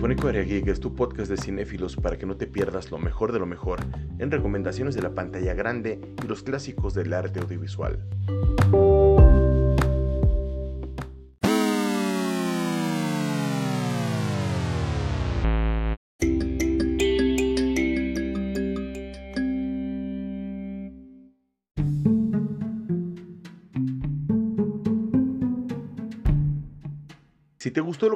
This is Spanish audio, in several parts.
Cinefónico Area Geek es tu podcast de cinéfilos para que no te pierdas lo mejor de lo mejor en recomendaciones de la pantalla grande y los clásicos del arte audiovisual.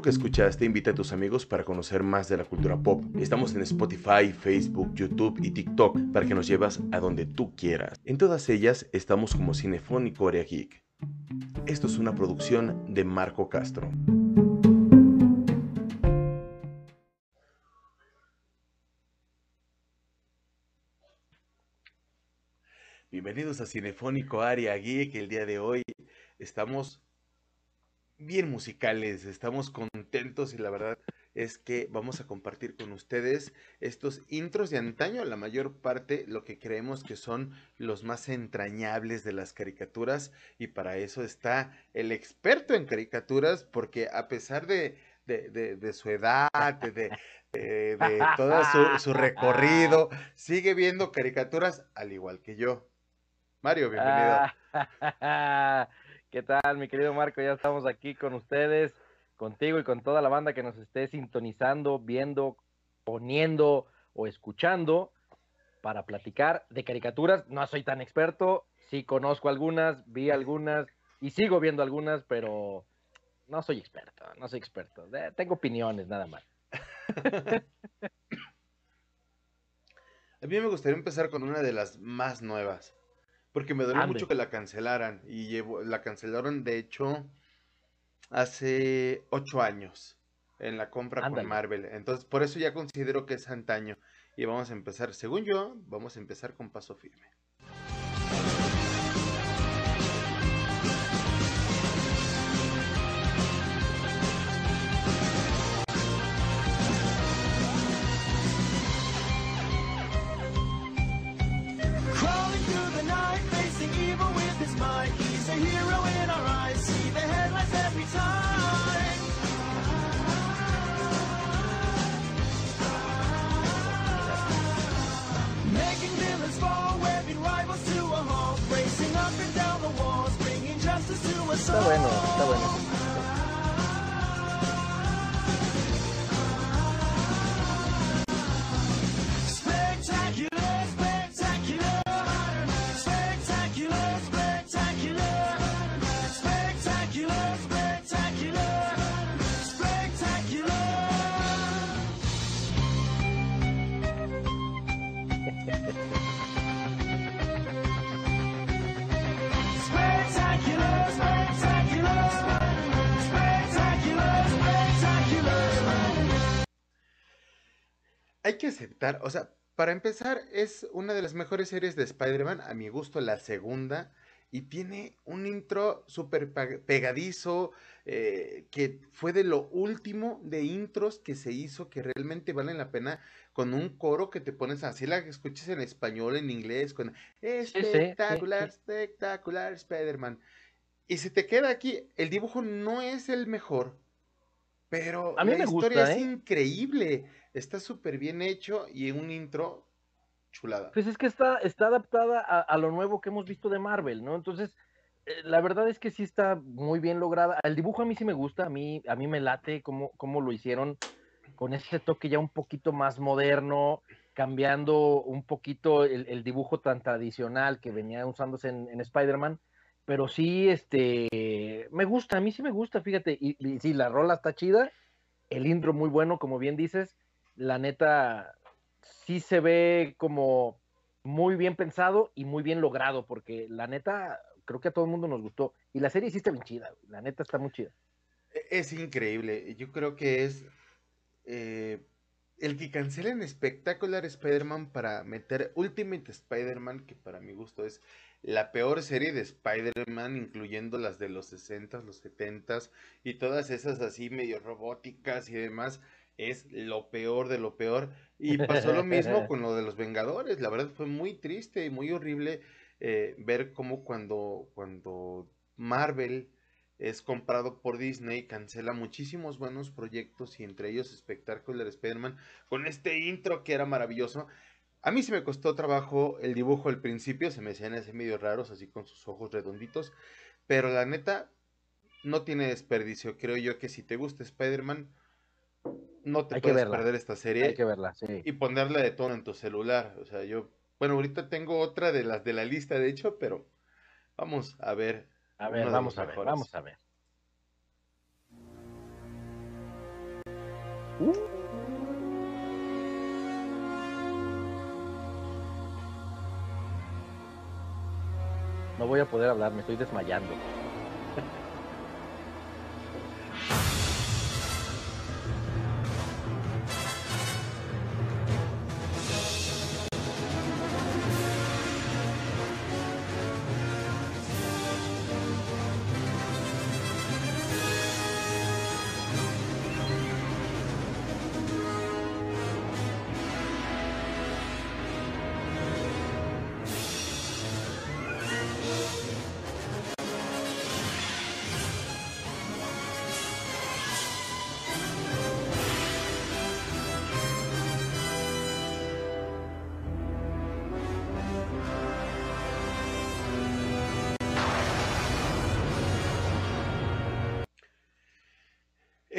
Que escuchaste, invita a tus amigos para conocer más de la cultura pop. Estamos en Spotify, Facebook, YouTube y TikTok para que nos llevas a donde tú quieras. En todas ellas estamos como Cinefónico Area Geek. Esto es una producción de Marco Castro. Bienvenidos a Cinefónico Area Geek. El día de hoy estamos bien musicales, estamos contentos y la verdad es que vamos a compartir con ustedes estos intros de antaño, la mayor parte lo que creemos que son los más entrañables de las caricaturas y para eso está el experto en caricaturas porque a pesar de, su edad, de, todo su, su recorrido, sigue viendo caricaturas al igual que yo. Mario, bienvenido. ¿Qué tal, mi querido Marco? Ya estamos aquí con ustedes, contigo y con toda la banda que nos esté sintonizando, viendo, poniendo o escuchando para platicar de caricaturas. No soy tan experto, sí conozco algunas, vi algunas y sigo viendo algunas, pero no soy experto, no soy experto. Tengo opiniones nada más. A mí me gustaría empezar con una de las más nuevas. Porque me dolió mucho que la cancelaran. Y llevo, la cancelaron, de hecho, hace ocho años. En la compra con Marvel. Entonces, por eso ya considero que es antaño. Y vamos a empezar, según yo, vamos a empezar con paso firme. Está bueno, está bueno. Que aceptar, o sea, para empezar, es una de las mejores series de Spider-Man, a mi gusto la segunda, y tiene un intro súper pegadizo, eh, que fue de lo último de intros que se hizo, que realmente valen la pena, con un coro que te pones así, la que escuches en español, en inglés, con espectacular, espectacular Spider-Man. Y se te queda aquí, el dibujo no es el mejor, pero a mí la historia es ¿eh? increíble. Está súper bien hecho y un intro chulada. Pues es que está, está adaptada a, lo nuevo que hemos visto de Marvel, ¿no? Entonces, eh, la verdad es que sí está muy bien lograda. El dibujo a mí sí me gusta, a mí, a mí me late cómo, cómo lo hicieron con ese toque ya un poquito más moderno, cambiando un poquito el, dibujo tan tradicional que venía usándose en, Spider-Man. Pero sí, este, me gusta, a mí sí me gusta, fíjate. Y, sí, la rola está chida, el intro muy bueno, como bien dices la neta sí se ve como muy bien pensado y muy bien logrado, porque la neta creo que a todo el mundo nos gustó. Y la serie sí está bien chida, la neta está muy chida. E-, es increíble, yo creo que es eh, el que cancelen Spectacular Spider-Man para meter Ultimate Spider-Man, que para mi gusto es la peor serie de Spider-Man, incluyendo las de los 60 los 70 y todas esas así medio robóticas y demás es lo peor de lo peor. Y pasó lo mismo con lo de los Vengadores. La verdad fue muy triste y muy horrible eh, ver cómo cuando, cuando Marvel es comprado por Disney, cancela muchísimos buenos proyectos y entre ellos Spectacular Spider-Man con este intro que era maravilloso. A mí sí me costó trabajo el dibujo al principio, se me hacían así medio raros, así con sus ojos redonditos, pero la neta no tiene desperdicio. Creo yo que si te gusta Spider-Man, no te puedes perder esta serie. Hay que verla, sí. Y ponerla de tono en tu celular. O sea, yo, bueno, ahorita tengo otra de las de la lista, de hecho, pero vamos a ver a ver, vamos a ver, vamos a ver. Uh. No voy a poder hablar, me estoy desmayando.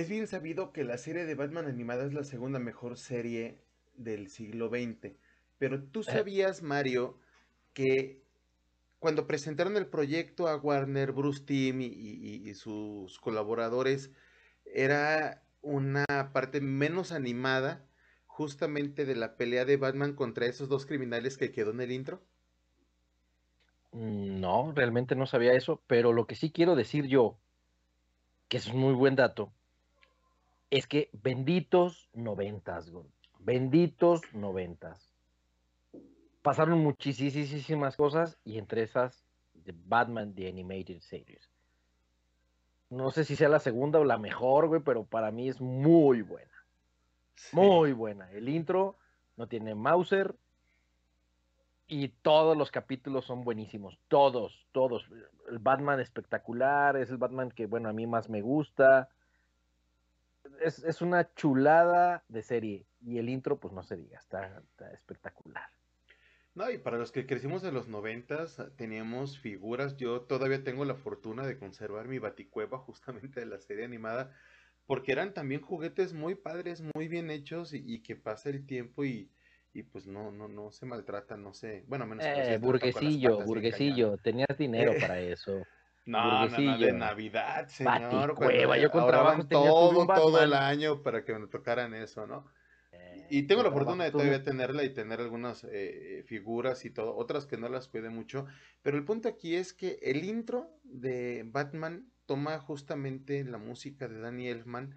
Es bien sabido que la serie de Batman animada es la segunda mejor serie del siglo XX. Pero tú eh. sabías, Mario, que cuando presentaron el proyecto a Warner, Bruce Team y, sus colaboradores, era una parte menos animada justamente de la pelea de Batman contra esos dos criminales que quedó en el intro? Mm, no, realmente no sabía eso, pero lo que sí quiero decir yo, que es un muy buen dato, es que benditos noventas, benditos noventas. Pasaron muchísimas cosas y entre esas The Batman The Animated Series. No sé si sea la segunda o la mejor, güey, pero para mí es muy buena. Muy buena. El intro no tiene Mauser y todos los capítulos son buenísimos. Todos, todos. El Batman espectacular, es el Batman que, bueno, a mí más me gusta es, una chulada de serie. Y el intro, pues no se diga, está, espectacular. No, y para los que crecimos en los noventas, teníamos figuras. Yo todavía tengo la fortuna de conservar mi baticueva justamente de la serie animada, porque eran también juguetes muy padres, muy bien hechos y, que pasa el tiempo y, y, pues no, no, no se maltratan, no sé. Bueno, menos. Eh, burguesillo, burguesillo, tenías dinero para eso. No, no, de Navidad, señor. Cueva, yo con trabajo todo, todo el año para que me tocaran eso, ¿no? Eh, y tengo la fortuna de todavía tenerla y tener algunas eh, figuras y todo, otras que no las cuide mucho. Pero el punto aquí es que el intro de Batman toma justamente la música de Danny Elfman,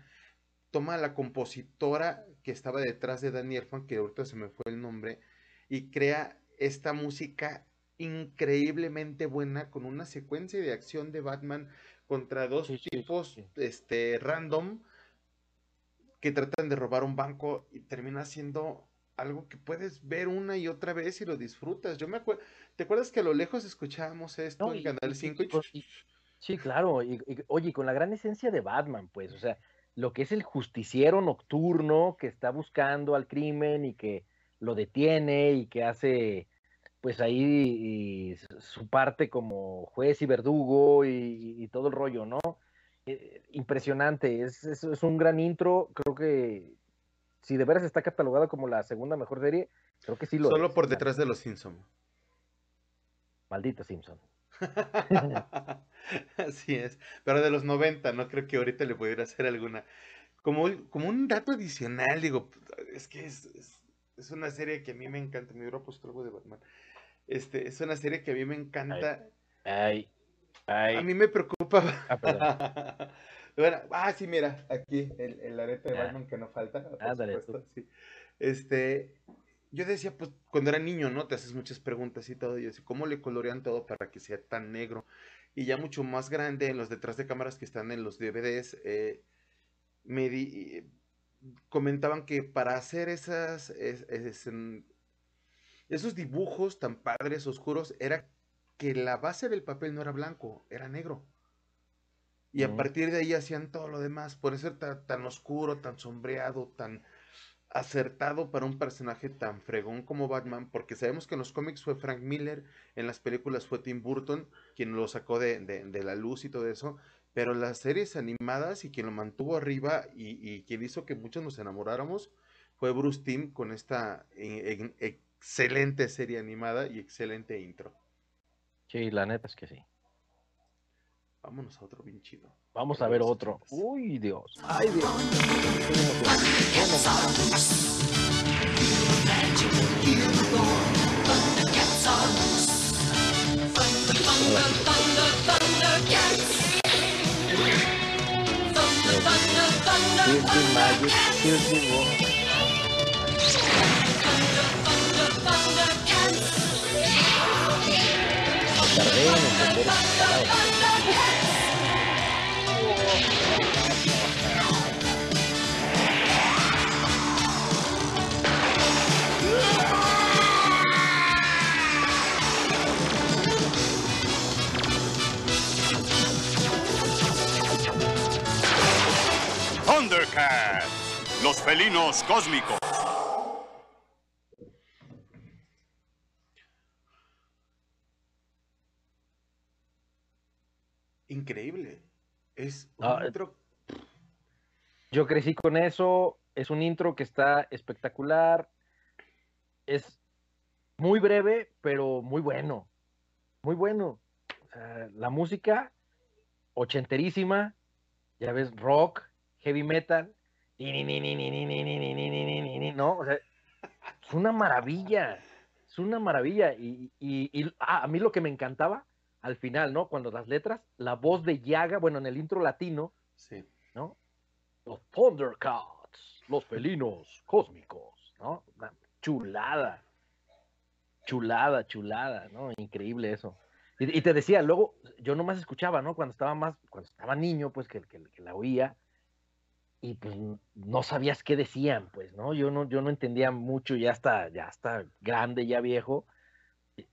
toma la compositora que estaba detrás de Danny Elfman, que ahorita se me fue el nombre, y crea esta música increíblemente buena con una secuencia de acción de Batman contra dos tipos este random que tratan de robar un banco y termina siendo algo que puedes ver una y otra vez y lo disfrutas. Yo me acuerdo, ¿te acuerdas que a lo lejos escuchábamos esto en Canal 5? sí, claro, y, oye, con la gran esencia de Batman, pues, o sea, lo que es el justiciero nocturno que está buscando al crimen y que lo detiene y que hace pues ahí su parte como juez y verdugo y, todo el rollo, ¿no? Eh, impresionante, es, es, un gran intro, creo que si de veras está catalogado como la segunda mejor serie, creo que sí lo Solo por detrás de los Simpson. Maldito Simpson. Así es, pero de los 90, no creo que ahorita le pudiera hacer alguna. Como, como un dato adicional, digo, es que es, es, una serie que a mí me encanta, me hubiera puesto algo de Batman. Este, es una serie que a mí me encanta. Ay, ay. A mí me preocupa. Ah, bueno, ah, sí, mira, aquí el, el arete de ah. Batman que no falta. Ah, dale, sí. Este, yo decía, pues, cuando era niño, ¿no? Te haces muchas preguntas y todo, y yo decía, ¿cómo le colorean todo para que sea tan negro? Y ya mucho más grande, en los detrás de cámaras que están en los DVDs, eh, me di, comentaban que para hacer esas, esos dibujos tan padres, oscuros, era que la base del papel no era blanco, era negro. Y a partir de ahí hacían todo lo demás. Por ser tan, oscuro, tan sombreado, tan acertado para un personaje tan fregón como Batman, porque sabemos que en los cómics fue Frank Miller, en las películas fue Tim Burton, quien lo sacó de, de, la luz y todo eso, pero las series animadas y quien lo mantuvo arriba y, y quien hizo que muchos nos enamoráramos fue Bruce Timm con esta eh, excelente serie animada y excelente intro. Sí, la neta es que sí. Vámonos a otro bien chido. Vamos a ver otro. Uy, Dios. Ay, Dios. The magic, los felinos cósmicos. Increíble. Es un ah, intro. Yo crecí con eso. Es un intro que está espectacular. Es muy breve, pero muy bueno. Muy bueno. la música, ochenterísima. Ya ves, rock, heavy metal. No, o sea, es una maravilla. Es una maravilla. Y, ah, a mí lo que me encantaba al final, ¿no? Cuando las letras, la voz de Yaga, bueno, en el intro latino, sí. ¿no? Los Thundercats, los felinos cósmicos, ¿no? Chulada. Chulada, chulada, ¿no? Increíble eso. Y, te decía, luego, yo nomás escuchaba, ¿no? Cuando estaba más, cuando estaba niño, pues que, que, que la oía, y pues no sabías qué decían, pues, ¿no? Yo no, yo no entendía mucho, ya está, ya está grande, ya viejo,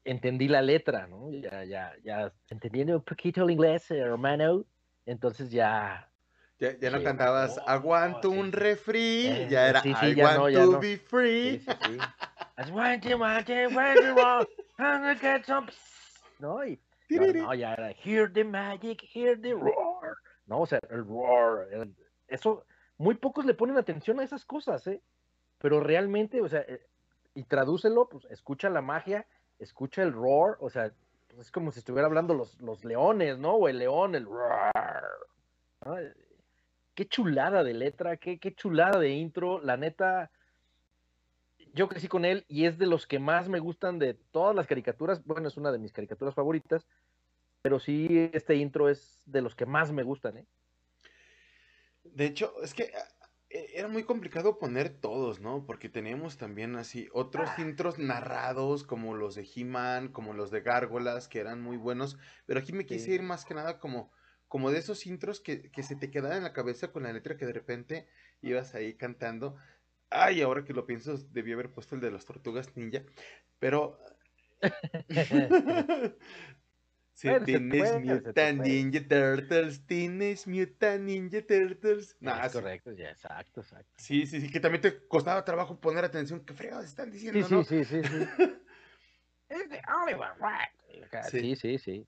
entendí la letra, ¿no? Ya, ya, ya entendiendo un poquito el inglés, hermano, entonces ya... Ya, ya no cantabas, aguanto un refri, eh, ya era, sí, sí, I want to be free. Sí, sí, I want to, want to, want to, want to get some... ¿No? Y, no, ya era, hear the magic, hear the roar. No, o sea, el roar, eso, muy pocos le ponen atención a esas cosas, ¿eh? Pero realmente, o sea, eh, y tradúcelo, pues escucha la magia escucha el roar, o sea, pues es como si estuviera hablando los, los leones, ¿no? O el león, el roar. Qué chulada de letra, qué, qué chulada de intro. La neta, yo crecí con él y es de los que más me gustan de todas las caricaturas. Bueno, es una de mis caricaturas favoritas, pero sí, este intro es de los que más me gustan, ¿eh? De hecho, es que e, era muy complicado poner todos, ¿no? Porque teníamos también así otros ah. intros narrados como los de He-Man, como los de Gárgolas, que eran muy buenos, pero aquí me quise ir más que nada como, como de esos intros que, que se te quedaban en la cabeza con la letra que de repente ibas ahí cantando. Ay, ahora que lo pienso, debí haber puesto el de las tortugas ninja, pero... Sí, Teenage Mutant Ninja Turtles, Teenage Mutant Ninja Turtles. No, correcto, ya, exacto, exacto. Sí, sí, sí, que también te costaba trabajo poner atención. ¿Qué fregados están diciendo, sí, no? Sí, sí, sí, sí. sí, sí, sí.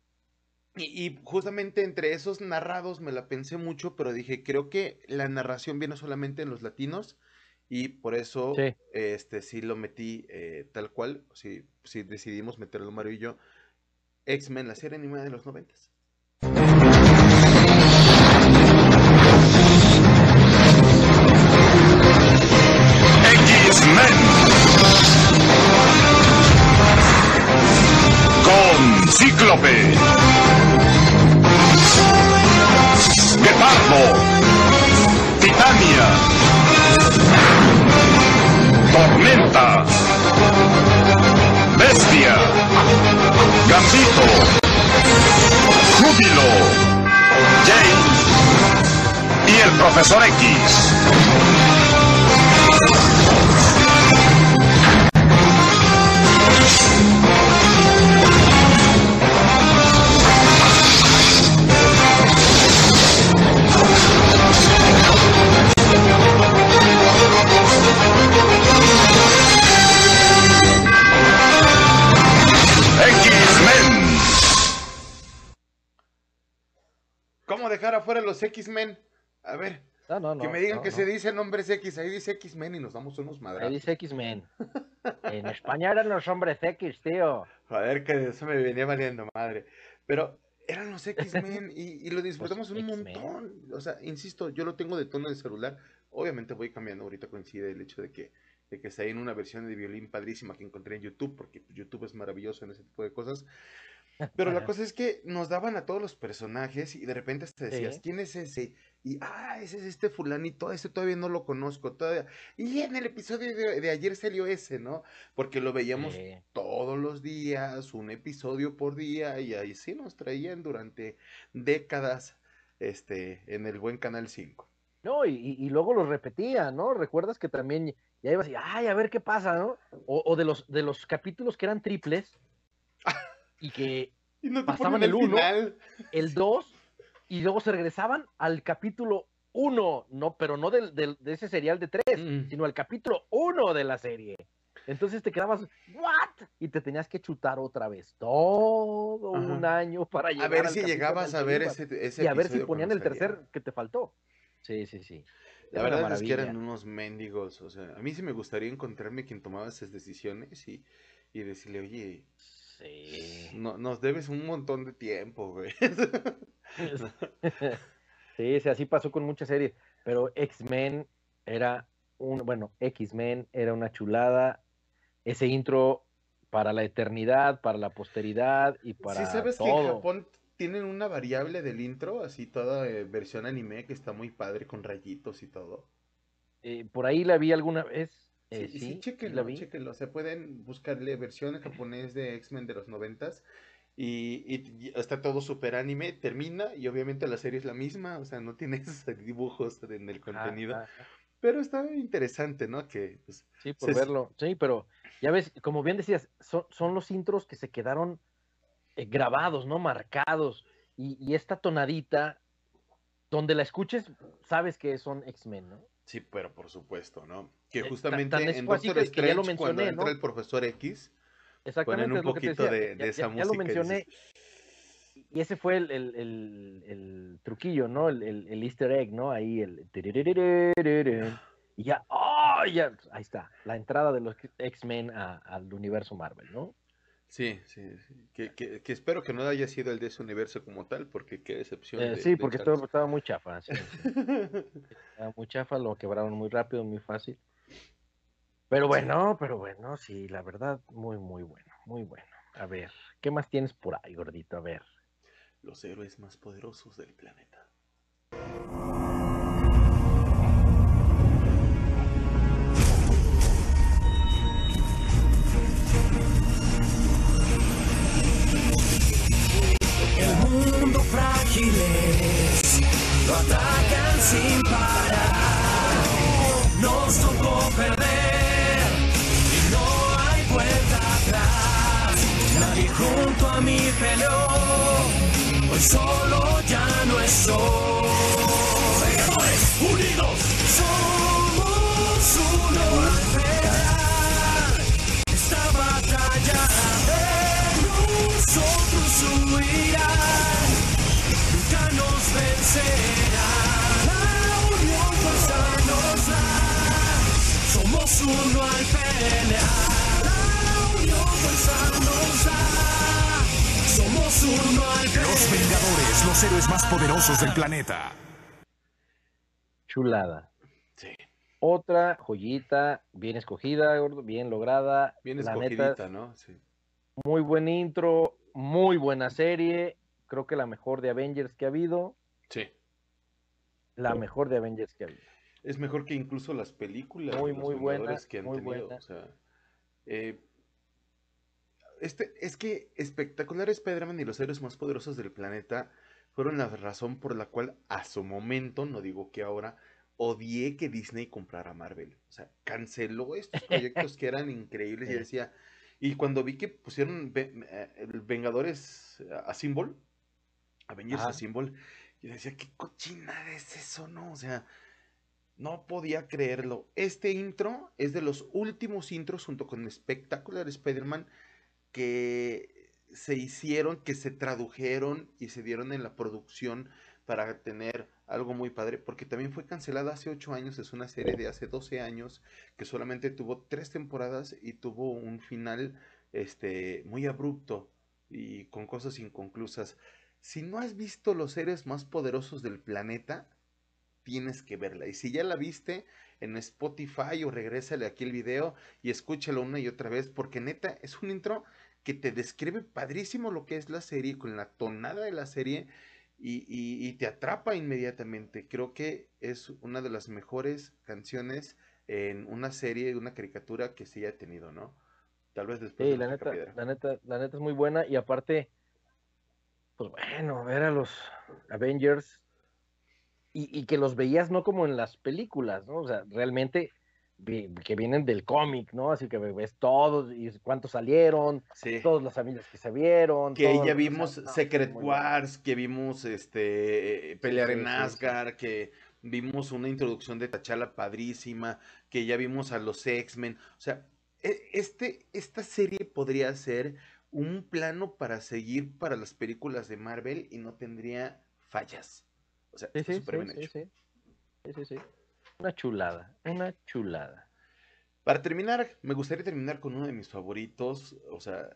Y, y, justamente entre esos narrados me la pensé mucho, pero dije, creo que la narración viene solamente en los latinos y por eso sí, este, sí lo metí eh, tal cual. Sí, sí decidimos meterlo Mario y yo X-Men, la serie animada de los noventas. Los X-Men. A ver, No, no, no. que me digan que se dicen hombres X, ahí dice X-Men y nos damos unos Ahí madrazos. dice X-Men. En España eran los hombres X, tío. Joder, que eso me venía valiendo madre. Pero eran los X-Men y, y lo disfrutamos un X-Men. montón. O sea, insisto, yo lo tengo de tono de celular. Obviamente voy cambiando. Ahorita coincide el hecho de que, de que está ahí en una versión de violín padrísima que encontré en YouTube, porque YouTube es maravilloso en ese tipo de cosas. Pero la cosa es que nos daban a todos los personajes y de repente te decías, Sí. ¿quién es ese? Y, ah, ese es este fulanito, ese todavía no lo conozco, todavía. Y en el episodio de, de ayer salió ese, ¿no? Porque lo veíamos Sí. todos los días, un episodio por día, y ahí sí nos traían durante décadas, este, en el buen Canal 5. No, y, y- y luego los repetía, ¿no? Recuerdas que también ya ibas y, ay, a ver qué pasa, ¿no? O, o de los de los capítulos que eran triples y que Y no te Pasaban el el uno. final. el 2 y luego se regresaban al capítulo 1, no, pero no del, del- de ese serial de 3, Mm. sino al capítulo 1 de la serie. Entonces te quedabas, ¿what? Y te tenías que chutar otra vez todo Ajá. un año para llegar A ver al si llegabas a ver ese, ese Y a ver si ponían el tercer que te faltó. Sí, sí, sí. La verdad es que eran unos mendigos, o sea, a mí sí me gustaría encontrarme quien tomaba esas decisiones y, y decirle, oye, Sí. no, nos debes un montón de tiempo, güey. Sí, sí, así pasó con muchas series, pero X-Men era un, bueno, X-Men era una chulada, ese intro para la eternidad, para la posteridad y para Sí, sabes que en. Japón tienen una variable del intro, así toda eh, versión anime que está muy padre con rayitos y todo. Eh, por ahí la vi alguna vez, eh, sí, sí, sí chéquenlo, chéquenlo. Se pueden buscarle versión en japonés de X-Men de los noventas y, y- está todo super anime, termina y obviamente la serie es la misma, o sea, no tiene esos dibujos en el Ah, contenido, ah, pero está interesante, ¿no? Que pues, sí, por se- verlo, sí, pero ya ves, como bien decías, son, son los intros que se quedaron eh, grabados, ¿no? Marcados, y, y esta tonadita, donde la escuches, sabes que son X-Men, ¿no? Sí, pero por supuesto, ¿no? Que eh, justamente en Doctor Strange, que cuando entra el profesor X, ponen un poquito de, esa música. Ya lo mencioné. Y, ese fue el, el, el, truquillo, ¿no? El, easter egg, ¿no? Ahí el... Y ya, ¡oh! Ya, pues, ahí está, la entrada de los X-Men al universo Marvel, ¿no? Sí, sí, sí, Que, que- que espero que no haya sido el de ese universo como tal, porque qué decepción. Eh, de- sí, de porque estaba, estaba muy chafa, sí, sí, estaba muy chafa, lo quebraron muy rápido, muy fácil. Pero bueno, pero bueno, sí, la verdad, muy, muy bueno, muy bueno. A ver, ¿qué más tienes por ahí, gordito? A ver. Los héroes más poderosos del planeta. Es, lo atacan sin parar. Nos tocó perder y no hay vuelta atrás. Nadie junto a mí peleó, hoy solo ya no estoy. Vengadores, unidos, somos somos uno al pelear. La unión fuerza nos da, somos uno al pelear. Los Vengadores, los héroes más poderosos del planeta. Chulada. Sí, Otra joyita, bien escogida, gordo, bien lograda. bien La escogidita, neta, ¿no? Sí. muy buen intro, muy buena serie. Creo que la mejor de Avengers que ha habido. sí. La mejor de Avengers que ha habido. Es mejor que incluso las películas Muy, muy buena, Vengadores que han muy tenido. buena. O sea, eh, este, es que espectacular Spider-Man y los héroes más poderosos del planeta fueron la razón por la cual a su momento, no digo que ahora, odié que Disney comprara Marvel. O sea, canceló estos proyectos que eran increíbles y decía, y cuando vi que pusieron eh, Vengadores a Symbol, Avengers Ajá. a Symbol, yo decía, ¿qué cochinada es eso, no? O sea, no podía creerlo. Este intro es de los últimos intros junto con Spectacular Spider-Man que se hicieron, que se tradujeron y se dieron en la producción para tener algo muy padre, porque también fue cancelada hace 8 años, es una serie de hace 12 años que solamente tuvo 3 temporadas y tuvo un final este, muy abrupto y con cosas inconclusas. Si no has visto los seres más poderosos del planeta, tienes que verla. Y si ya la viste en Spotify o regrésale aquí el video y escúchalo una y otra vez, porque neta es un intro que te describe padrísimo lo que es la serie, con la tonada de la serie y, y- y te atrapa inmediatamente. Creo que es una de las mejores canciones en una serie, una caricatura que se haya tenido, ¿no? Tal vez después Sí, de la neta, la neta, la neta es muy buena y aparte, pues bueno, ver a los Avengers y, y que los veías no como en las películas, ¿no? O sea, realmente que vienen del cómic, ¿no? Así que ves todos y cuántos salieron, Sí. todas las familias que se vieron. Que ya o sea, vimos no, Secret. Wars, que vimos este eh, pelear sí, en sí. Asgard, que vimos una introducción de T'Challa padrísima, que ya vimos a los X-Men. O sea, e- este, esta serie podría ser un plano para seguir para las películas de Marvel y no tendría fallas. O sea, Sí, está súper sí, bien sí, hecho. sí. Sí, sí, sí. Una chulada, una chulada. Para terminar, me gustaría terminar con uno de mis favoritos. O sea,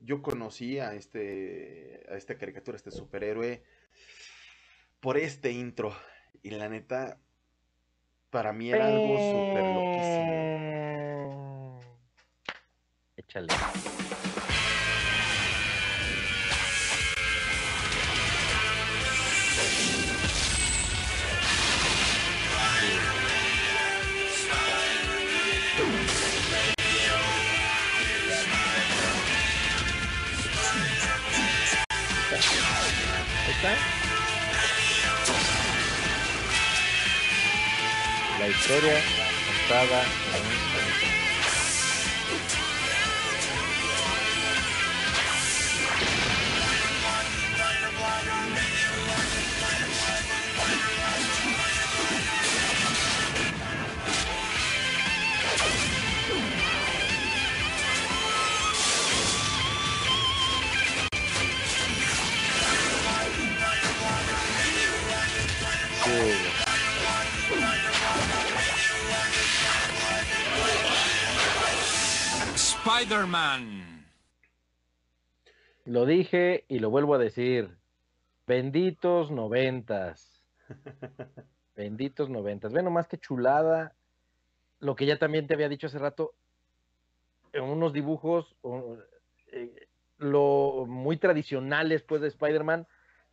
yo conocí a este, a esta caricatura, a este superhéroe, por este intro. Y la neta, para mí era algo súper loquísimo. Échale. Está. La historia contada en Lo dije y lo vuelvo a decir. Benditos noventas. Benditos noventas. Ve nomás que chulada. Lo que ya también te había dicho hace rato. En unos dibujos eh, lo muy tradicionales pues de Spider-Man,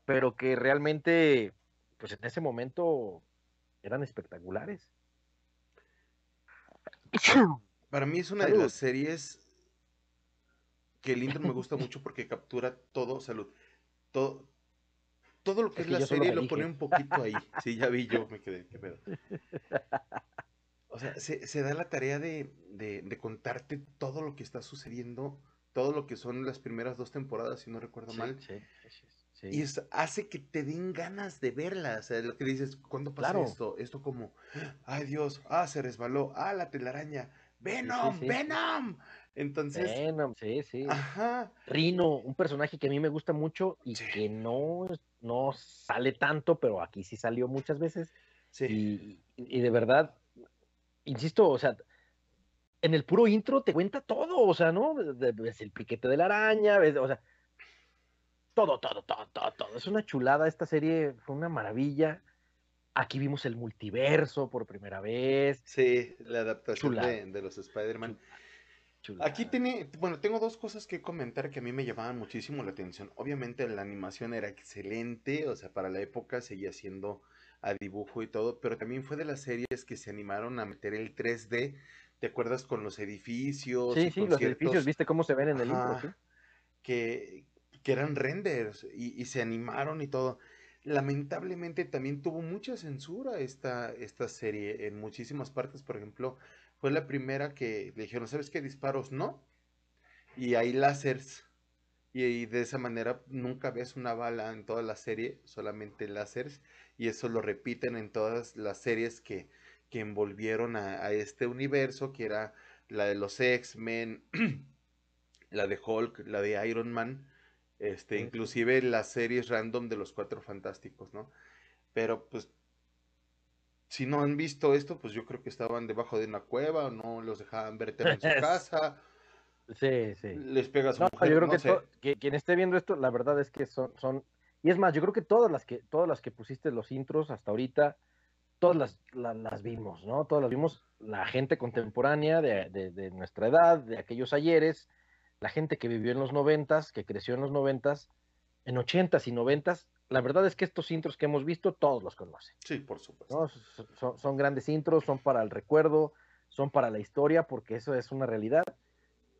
pero que realmente pues en ese momento eran espectaculares. Para mí es una de las series que el intro me gusta mucho porque captura todo, salud, todo, todo lo que Es es, que la serie lo dije. pone un poquito ahí. Sí, ya vi yo, me quedé, qué pedo. O sea, se, se da la tarea de, de, de contarte todo lo que está sucediendo, todo lo que son las primeras dos temporadas, si no recuerdo mal. Sí, sí, sí, sí. Y es, hace que te den ganas de verla. O sea, lo que dices, ¿cuándo pasa Claro. esto? Esto como, ay Dios, ah, se resbaló, ah, la telaraña, Venom, sí, sí. Venom. Entonces, Venom, sí, sí. ajá, Rino, un personaje que a mí me gusta mucho y Sí. que no, no sale tanto, pero aquí sí salió muchas veces. sí, Y, y de verdad, insisto, o sea, en el puro intro te cuenta todo, o sea, ¿no? Ves el piquete de la araña, ves, o sea, todo, todo, todo, todo, todo. Es una chulada, esta serie fue una maravilla. Aquí vimos el multiverso por primera vez. sí, la adaptación de los Spider-Man. Aquí tiene, bueno, tengo dos cosas que comentar que a mí me llamaban muchísimo la atención. Obviamente la animación era excelente, o sea, para la época seguía siendo a dibujo y todo, pero también fue de las series que se animaron a meter el 3D. ¿Te acuerdas con los edificios? Sí, sí, los edificios, ¿viste cómo se ven en el intro? Ajá. sí? que, que eran renders y, y se animaron y todo. Lamentablemente también tuvo mucha censura esta, esta serie en muchísimas partes. Por ejemplo, fue la primera que le dijeron, ¿sabes qué? Disparos no. Y hay láseres. Y, y de esa manera nunca ves una bala en toda la serie, solamente láseres. Y eso lo repiten en todas las series que, que envolvieron a, a este universo, que era la de los X-Men, la de Hulk, la de Iron Man, este, Sí. inclusive las series random de los Cuatro Fantásticos, ¿no? Pero pues, si no han visto esto, pues yo creo que estaban debajo de una cueva o no los dejaban verte en su casa. Sí, sí. Les pega a su No, mujer, yo creo no que, sé. to- que quien esté viendo esto, la verdad es que son, son, y es más, yo creo que todas las que, todas las que pusiste los intros hasta ahorita, todas las, la- las vimos, ¿no? Todas las vimos, la gente contemporánea de, de- de nuestra edad, de aquellos ayeres, la gente que vivió en los noventas, que creció en los noventas, en ochentas y noventas, la verdad es que estos intros que hemos visto, todos los conocen. Sí, por supuesto. ¿no? Son, son- grandes intros, son para el recuerdo, son para la historia, porque eso es una realidad.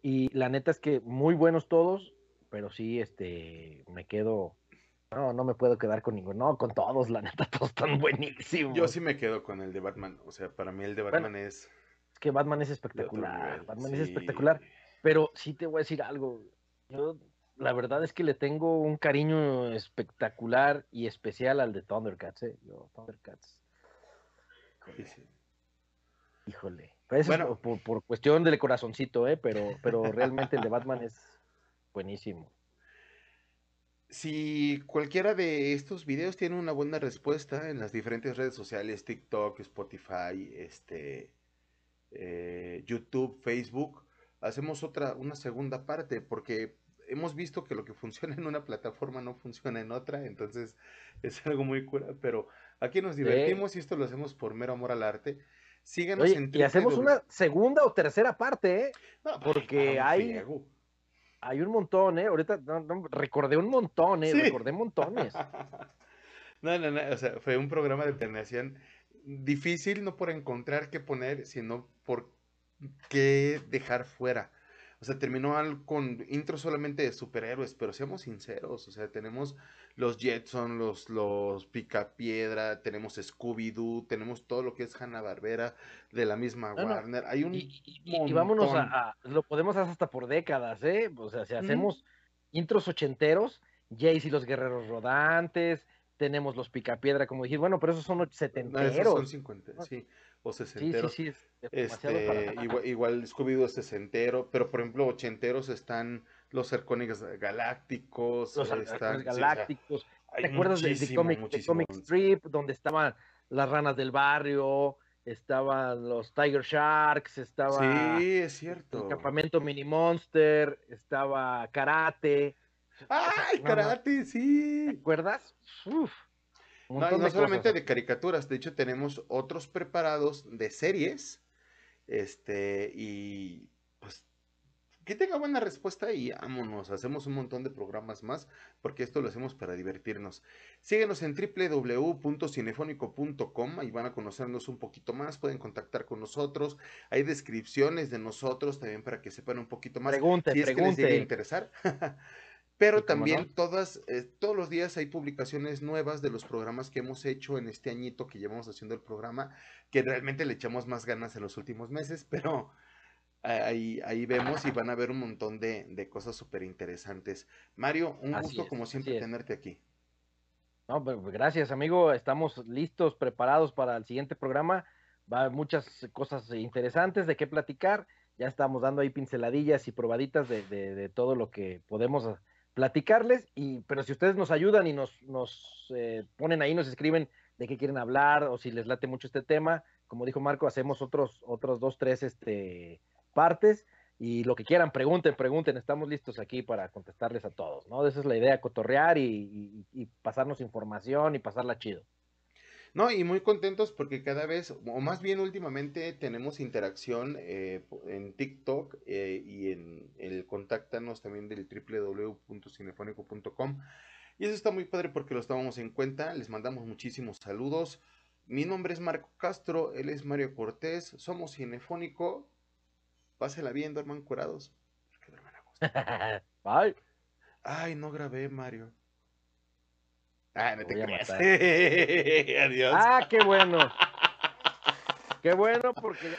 Y la neta es que muy buenos todos, pero sí, este, me quedo, no, no me puedo quedar con ninguno, no, con todos, la neta, todos están buenísimos. Yo sí me quedo con el de Batman. O sea, para mí el de Bueno, Batman es Es que Batman es espectacular, nivel. Batman Sí. es espectacular, pero sí te voy a decir algo, yo la verdad es que le tengo un cariño espectacular y especial al de Thundercats, ¿eh? Yo, Thundercats. Sí, sí. Híjole. Pero eso es Bueno. por, por cuestión del corazoncito, ¿eh? Pero, pero realmente el de Batman es buenísimo. Si cualquiera de estos videos tiene una buena respuesta en las diferentes redes sociales, TikTok, Spotify, este, eh, YouTube, Facebook, hacemos otra, una segunda parte, porque hemos visto que lo que funciona en una plataforma no funciona en otra, entonces es algo muy cura, pero aquí nos divertimos y esto lo hacemos por mero amor al arte. Síganos Oye, en y hacemos una segunda o tercera parte, ¿eh? No, pues, porque hay-. Hay un montón, ¿eh? Ahorita no, no, recordé un montón, ¿eh? Sí. Recordé montones. No, no, no, o sea, fue un programa de planeación difícil, no por encontrar qué poner, sino por qué dejar fuera. O sea, terminó al- con intro solamente de superhéroes, pero seamos sinceros, o sea, tenemos los Jetson, los, los Picapiedra, tenemos Scooby-Doo, tenemos todo lo que es Hanna-Barbera de la misma No, no, Warner. Hay un Y, y- y vámonos a, a- Lo podemos hacer hasta por décadas, ¿eh? O sea, si hacemos intros ochenteros, Jace y los guerreros rodantes, tenemos los picapiedra, como dijiste, bueno, pero esos son och- No, esos son setenteros. 50, No. sí, o Sí, sí, sesenteros. sí, es para Este, nada. igual, igual Scooby-Doo es sesentero, pero por ejemplo, ochenteros están los Cercónicos Galácticos, los están, sí, o sea, galácticos. ¿Te acuerdas de, de comic, de. Comic Strip, donde estaban las ranas del barrio, estaban los Tiger Sharks, estaba Sí, es el cierto. campamento Mini Monster, estaba Karate, ¡Ay, karate! ¿te Sí. acuerdas? Uf, un No, no de solamente cosas. de caricaturas, de hecho tenemos otros preparados de series, este, y pues que tenga buena respuesta y vámonos, hacemos un montón de programas más, porque esto lo hacemos para divertirnos. Síguenos en www.cinefónico.com, ahí van a conocernos un poquito más, pueden contactar con nosotros, hay descripciones de nosotros también para que sepan un poquito más Pregunte, si es que les llegue a interesar. Pero también no. todas, eh, todos los días hay publicaciones nuevas de los programas que hemos hecho en este añito que llevamos haciendo el programa, que realmente le echamos más ganas en los últimos meses, pero ahí, ahí vemos y van a ver un montón de, de cosas súper interesantes. Mario, un Así gusto es, como siempre tenerte aquí. No, pero gracias, amigo. Estamos listos, preparados para el siguiente programa. Va a haber muchas cosas interesantes de qué platicar. Ya estamos dando ahí pinceladillas y probaditas de, de- de todo lo que podemos ah, platicarles. Y, pero si ustedes nos ayudan y nos, nos eh, ponen ahí, nos escriben de qué quieren hablar o si les late mucho este tema, como dijo Marco, hacemos otros, otros dos, tres este, partes. Y lo que quieran, pregunten, pregunten, estamos listos aquí para contestarles a todos, ¿no? Esa es la idea, cotorrear y, y- y pasarnos información y pasarla chido. No, y muy contentos porque cada vez, o más bien últimamente, tenemos interacción eh, en TikTok eh, y en el contáctanos también del www.cinefónico.com. Y eso está muy padre porque lo tomamos en cuenta. Les mandamos muchísimos saludos. Mi nombre es Marco Castro, él es Mario Cortés. Somos Cinefónico. Pásela bien, duerman curados. Que duerman a gusto. Bye. Ay, no grabé, Mario. Ah, no Te voy a creas. matar. Adiós. Ah, qué bueno. Qué bueno porque ya